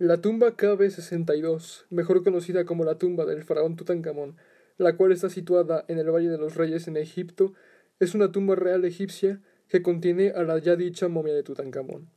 La tumba KB62, mejor conocida como la tumba del faraón Tutankamón, la cual está situada en el Valle de los Reyes en Egipto, es una tumba real egipcia que contiene a la ya dicha momia de Tutankamón.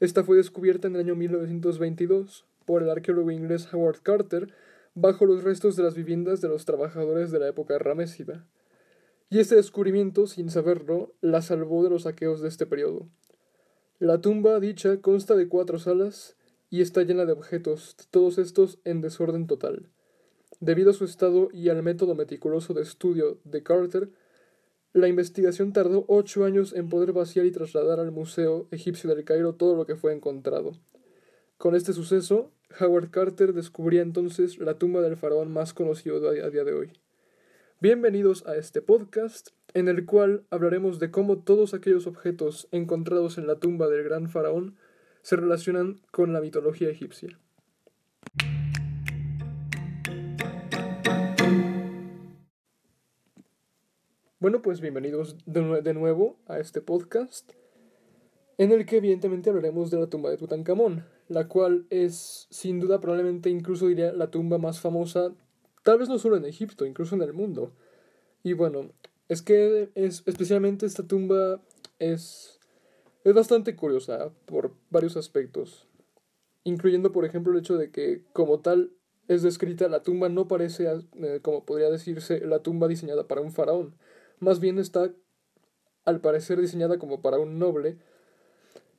Esta fue descubierta en el año 1922 por el arqueólogo inglés Howard Carter bajo los restos de las viviendas de los trabajadores de la época ramésida. Y este descubrimiento, sin saberlo, la salvó de los saqueos de este periodo. La tumba dicha consta de cuatro salas y está llena de objetos, todos estos en desorden total. Debido a su estado y al método meticuloso de estudio de Carter, la investigación tardó ocho años en poder vaciar y trasladar al Museo Egipcio del Cairo todo lo que fue encontrado. Con este suceso, Howard Carter descubría entonces la tumba del faraón más conocido a día de hoy. Bienvenidos a este podcast, en el cual hablaremos de cómo todos aquellos objetos encontrados en la tumba del gran faraón se relacionan con la mitología egipcia. Bueno, pues bienvenidos de, nuevo a este podcast, en el que evidentemente hablaremos de la tumba de Tutankamón, la cual es sin duda probablemente incluso diría la tumba más famosa, tal vez no solo en Egipto, incluso en el mundo. Y bueno, es que es, especialmente esta tumba es es bastante curiosa por varios aspectos, incluyendo por ejemplo el hecho de que como tal es descrita la tumba no parece, eh, como podría decirse, la tumba diseñada para un faraón, más bien está al parecer diseñada como para un noble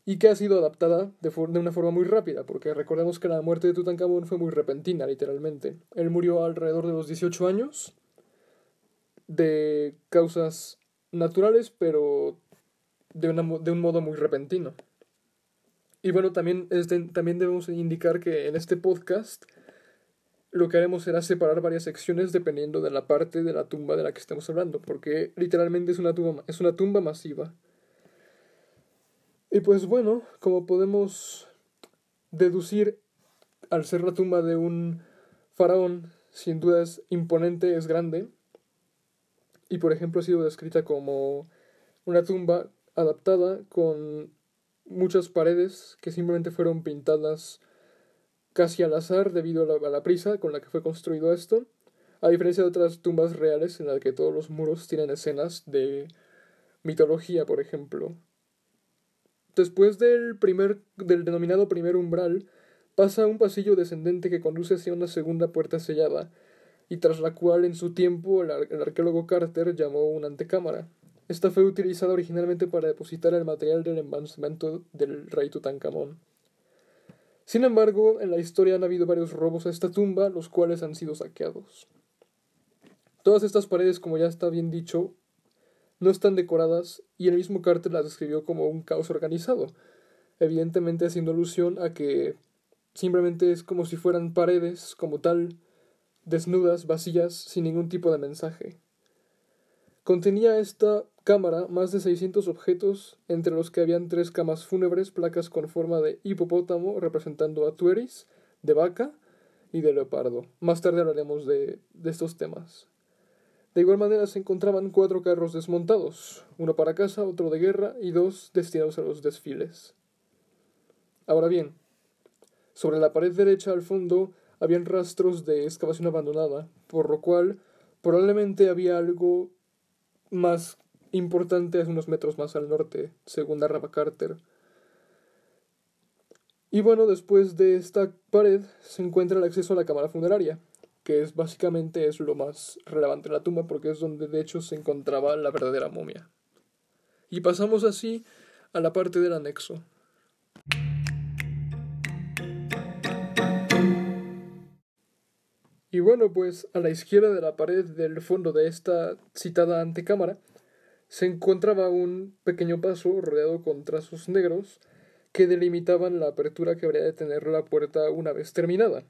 y que ha sido adaptada de, de, una forma muy rápida, porque recordemos que la muerte de Tutankamón fue muy repentina, literalmente. Él murió alrededor de los 18 años de causas naturales, pero de, de un modo muy repentino. Y bueno, también, este, también debemos indicar que en este podcast lo que haremos será separar varias secciones dependiendo de la parte de la tumba de la que estemos hablando, porque literalmente es una tumba, es una tumba masiva. Y pues bueno, como podemos deducir, al ser la tumba de un faraón, sin duda es imponente, es grande, y por ejemplo ha sido descrita como una tumba adaptada con muchas paredes que simplemente fueron pintadas casi al azar debido a la, prisa con la que fue construido esto, a diferencia de otras tumbas reales en las que todos los muros tienen escenas de mitología, por ejemplo. Después del primer del denominado primer umbral, pasa un pasillo descendente que conduce hacia una segunda puerta sellada, y tras la cual en su tiempo el arqueólogo Carter llamó una antecámara. Esta fue utilizada originalmente para depositar el material del embalsamento del rey Tutankamón. Sin embargo, en la historia han habido varios robos a esta tumba, los cuales han sido saqueados. Todas estas paredes, como ya está bien dicho, no están decoradas y el mismo Carter las describió como un caos organizado, evidentemente haciendo alusión a que simplemente es como si fueran paredes como tal, desnudas, vacías, sin ningún tipo de mensaje. Contenía esta cámara más de 600 objetos, entre los que habían tres camas fúnebres, placas con forma de hipopótamo representando a Tueris, de vaca y de leopardo. Más tarde hablaremos de, de estos temas. De igual manera se encontraban cuatro carros desmontados, uno para casa, otro de guerra y dos destinados a los desfiles. Ahora bien, sobre la pared derecha al fondo habían rastros de excavación abandonada, por lo cual probablemente había algo más importante es unos metros más al norte, según narraba Carter. Y bueno, después de esta pared se encuentra el acceso a la cámara funeraria, que es básicamente es lo más relevante de la tumba porque es donde de hecho se encontraba la verdadera momia. Y pasamos así a la parte del anexo. Y bueno, pues a la izquierda de la pared del fondo de esta citada antecámara se encontraba un pequeño paso rodeado con trazos negros que delimitaban la apertura que habría de tener la puerta una vez terminada.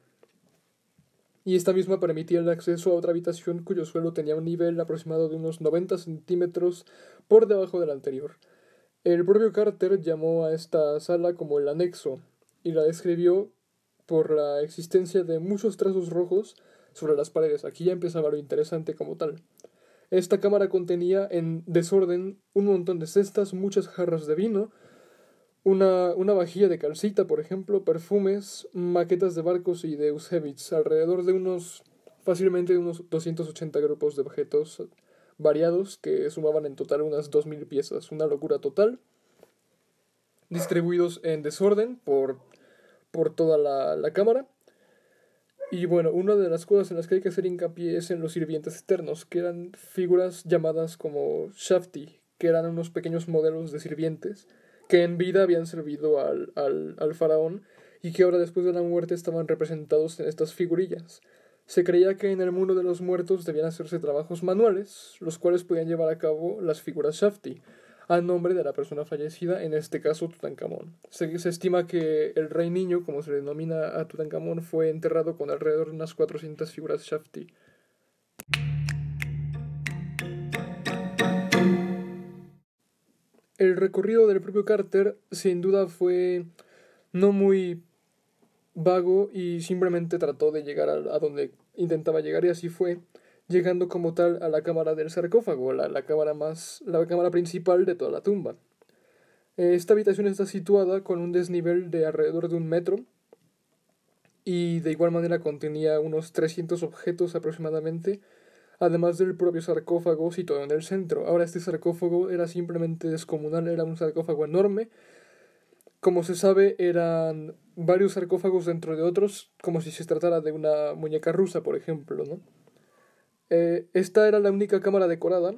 Y esta misma permitía el acceso a otra habitación cuyo suelo tenía un nivel aproximado de unos 90 centímetros por debajo del anterior. El propio Carter llamó a esta sala como el anexo y la describió por la existencia de muchos trazos rojos sobre las paredes. Aquí ya empezaba lo interesante como tal. Esta cámara contenía en desorden un montón de cestas, muchas jarras de vino, una, una vajilla de calcita, por ejemplo, perfumes, maquetas de barcos y de Eusebius, alrededor de unos, fácilmente unos 280 grupos de objetos variados que sumaban en total unas 2.000 piezas, una locura total, distribuidos en desorden por, por toda la, la cámara. Y bueno, una de las cosas en las que hay que hacer hincapié es en los sirvientes eternos, que eran figuras llamadas como Shafti, que eran unos pequeños modelos de sirvientes que en vida habían servido al, al, al faraón y que ahora después de la muerte estaban representados en estas figurillas. Se creía que en el mundo de los muertos debían hacerse trabajos manuales, los cuales podían llevar a cabo las figuras Shafti, a nombre de la persona fallecida, en este caso Tutankamón. Se, se, estima que el rey niño, como se le denomina a Tutankamón, fue enterrado con alrededor de unas 400 figuras Shafti. El recorrido del propio Carter sin duda fue no muy vago y simplemente trató de llegar a, a, donde intentaba llegar y así fue, llegando como tal a la cámara del sarcófago, la, la cámara más la cámara principal de toda la tumba. Esta habitación está situada con un desnivel de alrededor de un metro y de igual manera contenía unos 300 objetos aproximadamente, además del propio sarcófago situado en el centro. Ahora este sarcófago era simplemente descomunal, era un sarcófago enorme. Como se sabe, eran varios sarcófagos dentro de otros, como si se tratara de una muñeca rusa, por ejemplo, ¿no? Eh, esta era la única cámara decorada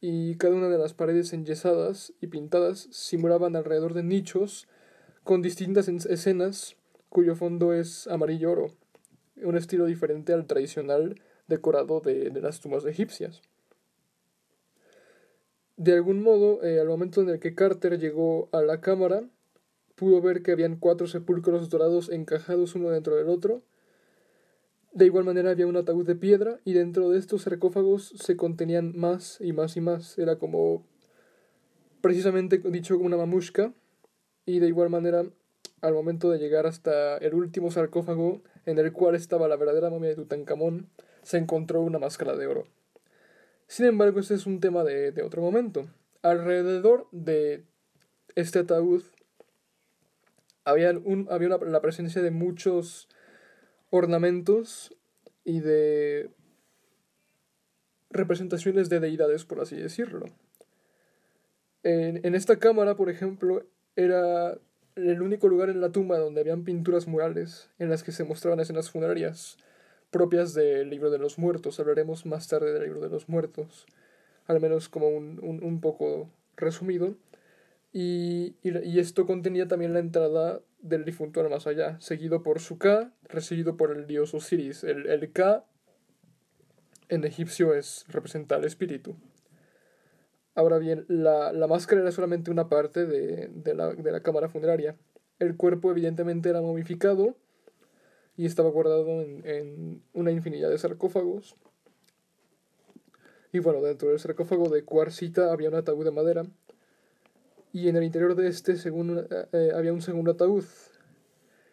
y cada una de las paredes enyesadas y pintadas simulaban alrededor de nichos con distintas escenas cuyo fondo es amarillo oro, un estilo diferente al tradicional decorado de, las tumbas egipcias. De algún modo, eh, al momento en el que Carter llegó a la cámara, pudo ver que habían cuatro sepulcros dorados encajados uno dentro del otro. De igual manera había un ataúd de piedra y dentro de estos sarcófagos se contenían más y más y más. Era como precisamente dicho como una mamushka. Y de igual manera, al momento de llegar hasta el último sarcófago en el cual estaba la verdadera momia de Tutankamón, se encontró una máscara de oro. Sin embargo, este es un tema de, de otro momento. Alrededor de este ataúd había, un, había una, la presencia de muchos ornamentos y de representaciones de deidades, por así decirlo. En, en esta cámara, por ejemplo, era el único lugar en la tumba donde habían pinturas murales en las que se mostraban escenas funerarias propias del libro de los muertos. Hablaremos más tarde del libro de los muertos, al menos como un, un, un poco resumido. Y, y, y, esto contenía también la entrada del difunto al más allá, seguido por su Ka, recibido por el dios Osiris. El, el Ka en egipcio es representa al espíritu. Ahora bien, la, la máscara era solamente una parte de, de, la, de la cámara funeraria. El cuerpo evidentemente era momificado y estaba guardado en, en una infinidad de sarcófagos. Y bueno, dentro del sarcófago de cuarcita había un ataúd de madera y en el interior de este según, eh, había un segundo ataúd,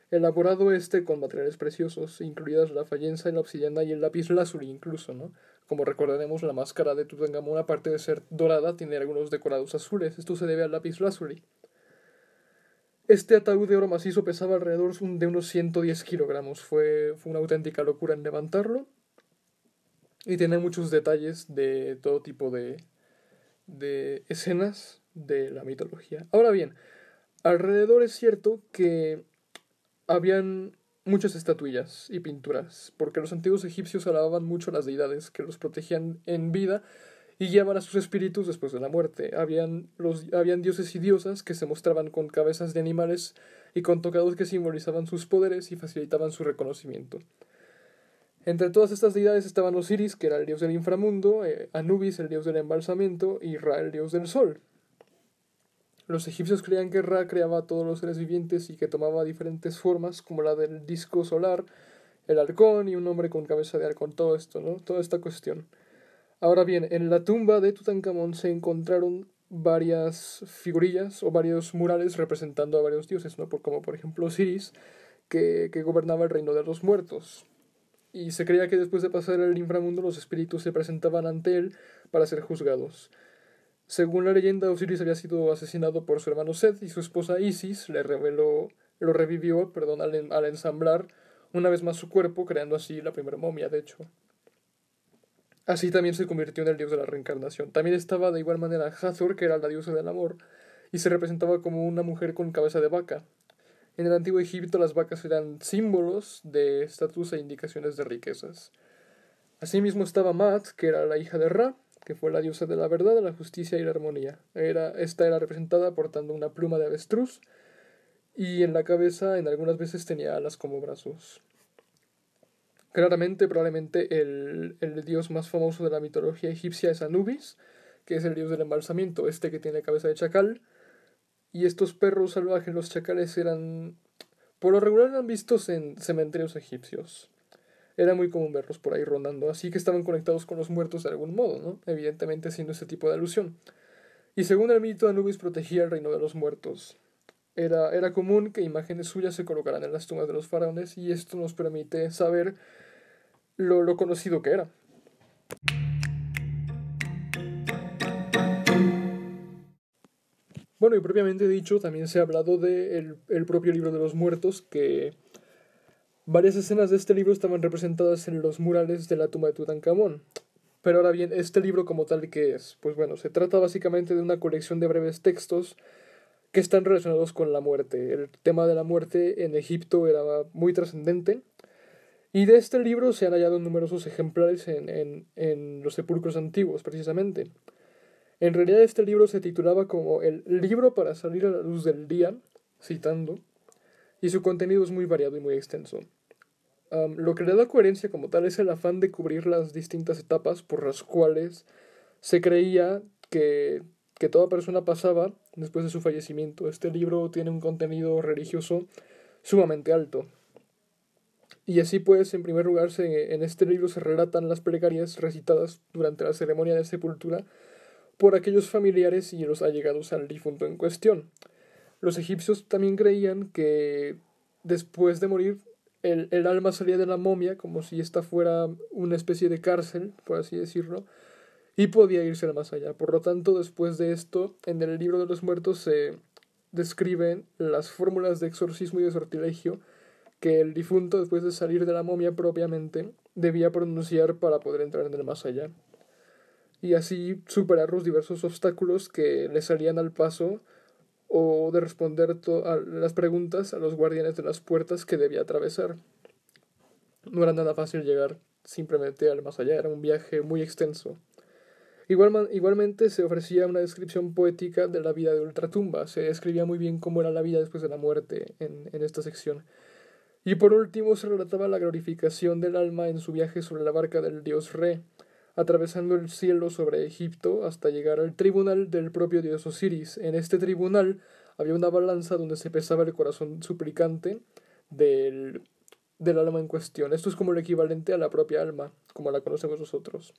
elaborado este con materiales preciosos, incluidas la fallenza, la obsidiana y el lápiz lazuli incluso, ¿no? Como recordaremos, la máscara de Tutankamón, aparte de ser dorada, tiene algunos decorados azules. Esto se debe al lápiz lazuli. Este ataúd de oro macizo pesaba alrededor de unos 110 kilogramos. Fue, fue una auténtica locura en levantarlo. Y tiene muchos detalles de todo tipo de, de escenas de la mitología. Ahora bien, alrededor es cierto que habían muchas estatuillas y pinturas, porque los antiguos egipcios alababan mucho a las deidades que los protegían en vida y guiaban a sus espíritus después de la muerte. Habían, los, habían dioses y diosas que se mostraban con cabezas de animales y con tocados que simbolizaban sus poderes y facilitaban su reconocimiento. Entre todas estas deidades estaban Osiris, que era el dios del inframundo, eh, Anubis, el dios del embalsamiento, y Ra, el dios del sol, los egipcios creían que Ra creaba a todos los seres vivientes y que tomaba diferentes formas, como la del disco solar, el halcón y un hombre con cabeza de halcón, todo esto, ¿no? Toda esta cuestión. Ahora bien, en la tumba de Tutankamón se encontraron varias figurillas o varios murales representando a varios dioses, ¿no? Por, como por ejemplo Osiris, que, que gobernaba el reino de los muertos. Y se creía que después de pasar el inframundo los espíritus se presentaban ante él para ser juzgados. Según la leyenda, Osiris había sido asesinado por su hermano Seth y su esposa Isis le reveló, lo revivió perdón, al, al ensamblar una vez más su cuerpo, creando así la primera momia, de hecho. Así también se convirtió en el dios de la reencarnación. También estaba de igual manera Hathor, que era la diosa del amor, y se representaba como una mujer con cabeza de vaca. En el antiguo Egipto las vacas eran símbolos de estatus e indicaciones de riquezas. Asimismo estaba Mat, que era la hija de Ra, que fue la diosa de la verdad, la justicia y la armonía. Era, esta era representada portando una pluma de avestruz y en la cabeza en algunas veces tenía alas como brazos. Claramente, probablemente el, el dios más famoso de la mitología egipcia es Anubis, que es el dios del embalsamiento, este que tiene cabeza de chacal. Y estos perros salvajes, los chacales, eran... Por lo regular eran vistos en cementerios egipcios. Era muy común verlos por ahí rondando, así que estaban conectados con los muertos de algún modo, ¿no? Evidentemente haciendo ese tipo de alusión. Y según el mito, Anubis protegía el reino de los muertos. Era, era común que imágenes suyas se colocaran en las tumbas de los faraones y esto nos permite saber lo, lo conocido que era. Bueno, y propiamente dicho, también se ha hablado del de el propio libro de los muertos, que Varias escenas de este libro estaban representadas en los murales de la tumba de Tutankamón. Pero ahora bien, este libro como tal, ¿qué es? Pues bueno, se trata básicamente de una colección de breves textos que están relacionados con la muerte. El tema de la muerte en Egipto era muy trascendente. Y de este libro se han hallado numerosos ejemplares en, en, en los sepulcros antiguos, precisamente. En realidad este libro se titulaba como El libro para salir a la luz del día, citando, y su contenido es muy variado y muy extenso. Lo que le da coherencia como tal es el afán de cubrir las distintas etapas por las cuales se creía que, que toda persona pasaba después de su fallecimiento. Este libro tiene un contenido religioso sumamente alto. Y así pues, en primer lugar, en este libro se relatan las plegarias recitadas durante la ceremonia de sepultura por aquellos familiares y los allegados al difunto en cuestión. Los egipcios también creían que después de morir el, el, alma salía de la momia como si esta fuera una especie de cárcel, por así decirlo, y podía irse más allá. Por lo tanto, después de esto, en el libro de los muertos se describen las fórmulas de exorcismo y de sortilegio que el difunto, después de salir de la momia propiamente, debía pronunciar para poder entrar en el más allá. Y así superar los diversos obstáculos que le salían al paso o de responder a las preguntas a los guardianes de las puertas que debía atravesar. No era nada fácil llegar simplemente al más allá, era un viaje muy extenso. igualmente se ofrecía una descripción poética de la vida de Ultratumba, se describía muy bien cómo era la vida después de la muerte en, en esta sección. Y por último se relataba la glorificación del alma en su viaje sobre la barca del dios Re, atravesando el cielo sobre Egipto hasta llegar al tribunal del propio dios Osiris. En este tribunal había una balanza donde se pesaba el corazón suplicante del, del alma en cuestión. Esto es como el equivalente a la propia alma, como la conocemos nosotros.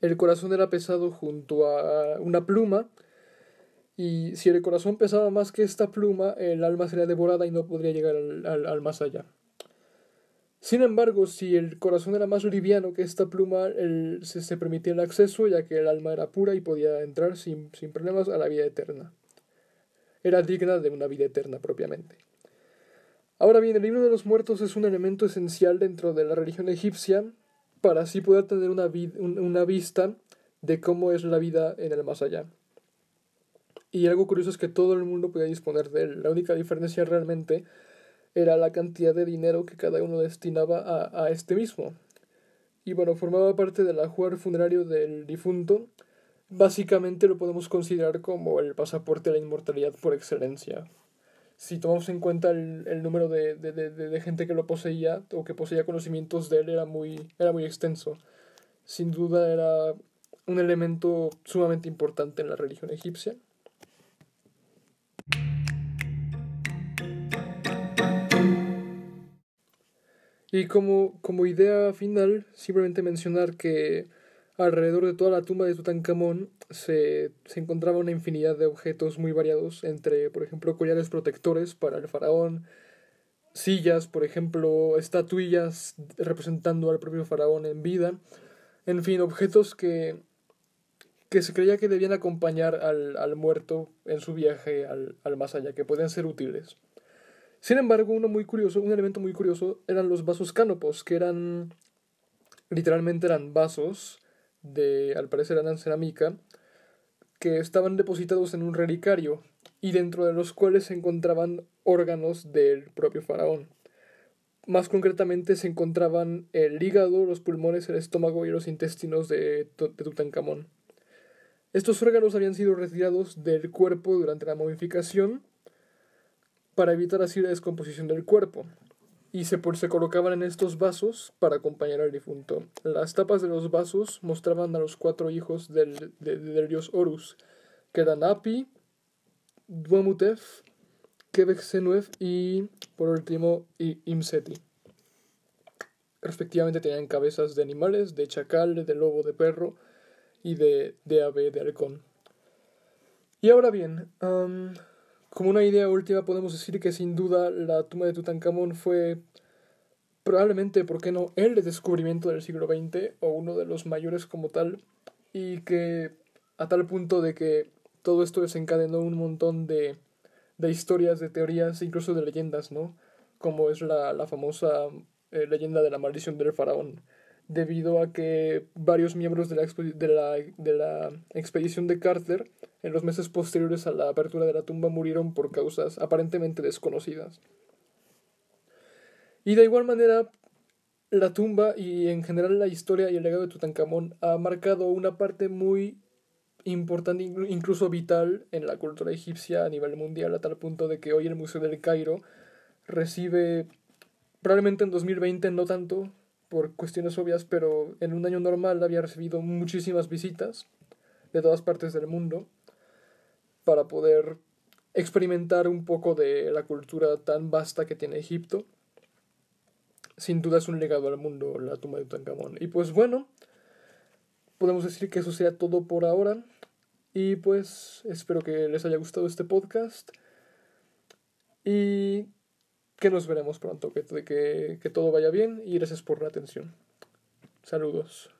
El corazón era pesado junto a una pluma, y si el corazón pesaba más que esta pluma, el alma sería devorada y no podría llegar al, al más allá. Sin embargo, si el corazón era más liviano que esta pluma, el, se, se, permitía el acceso, ya que el alma era pura y podía entrar sin, sin problemas a la vida eterna. Era digna de una vida eterna propiamente. Ahora bien, el libro de los muertos es un elemento esencial dentro de la religión egipcia para así poder tener una, una vista de cómo es la vida en el más allá. Y algo curioso es que todo el mundo podía disponer de él. La única diferencia realmente era la cantidad de dinero que cada uno destinaba a, a este mismo. Y bueno, formaba parte del ajuar funerario del difunto. Básicamente lo podemos considerar como el pasaporte a la inmortalidad por excelencia. Si tomamos en cuenta el, el número de, de, de, de, gente que lo poseía o que poseía conocimientos de él, era muy, era muy extenso. Sin duda era un elemento sumamente importante en la religión egipcia. Y como, como idea final, simplemente mencionar que alrededor de toda la tumba de Tutankamón se, se encontraba una infinidad de objetos muy variados, entre, por ejemplo, collares protectores para el faraón, sillas, por ejemplo, estatuillas representando al propio faraón en vida, en fin, objetos que, que se creía que debían acompañar al, al muerto en su viaje al, al más allá, que podían ser útiles. Sin embargo, uno muy curioso, un elemento muy curioso eran los vasos cánopos, que eran literalmente eran vasos de, al parecer eran cerámica, que estaban depositados en un relicario y dentro de los cuales se encontraban órganos del propio faraón. Más concretamente se encontraban el hígado, los pulmones, el estómago y los intestinos de, de Tutankamón. Estos órganos habían sido retirados del cuerpo durante la momificación para evitar así la descomposición del cuerpo, y se, se colocaban en estos vasos para acompañar al difunto. Las tapas de los vasos mostraban a los cuatro hijos del, del dios Horus, que eran Api, Duamutef, Quebec y, por último, Imseti. Respectivamente tenían cabezas de animales, de chacal, de lobo, de perro y de, de ave, de halcón. Y ahora bien, como una idea última podemos decir que sin duda la tumba de Tutankamón fue probablemente, ¿por qué no?, el descubrimiento del siglo XX o uno de los mayores como tal y que a tal punto de que todo esto desencadenó un montón de, de historias, de teorías, incluso de leyendas, ¿no? Como es la, la famosa eh, leyenda de la maldición del faraón, debido a que varios miembros de la, de la, de la expedición de Carter en los meses posteriores a la apertura de la tumba murieron por causas aparentemente desconocidas. Y de igual manera, la tumba y en general la historia y el legado de Tutankamón ha marcado una parte muy importante, incluso vital, en la cultura egipcia a nivel mundial, a tal punto de que hoy el Museo del Cairo recibe, probablemente en 2020 no tanto, por cuestiones obvias, pero en un año normal había recibido muchísimas visitas de todas partes del mundo para poder experimentar un poco de la cultura tan vasta que tiene Egipto. Sin duda es un legado al mundo la tumba de Tutankamón. Y pues bueno, podemos decir que eso sea todo por ahora. Y pues espero que les haya gustado este podcast. Y que nos veremos pronto, que, que, que todo vaya bien y gracias por la atención. Saludos.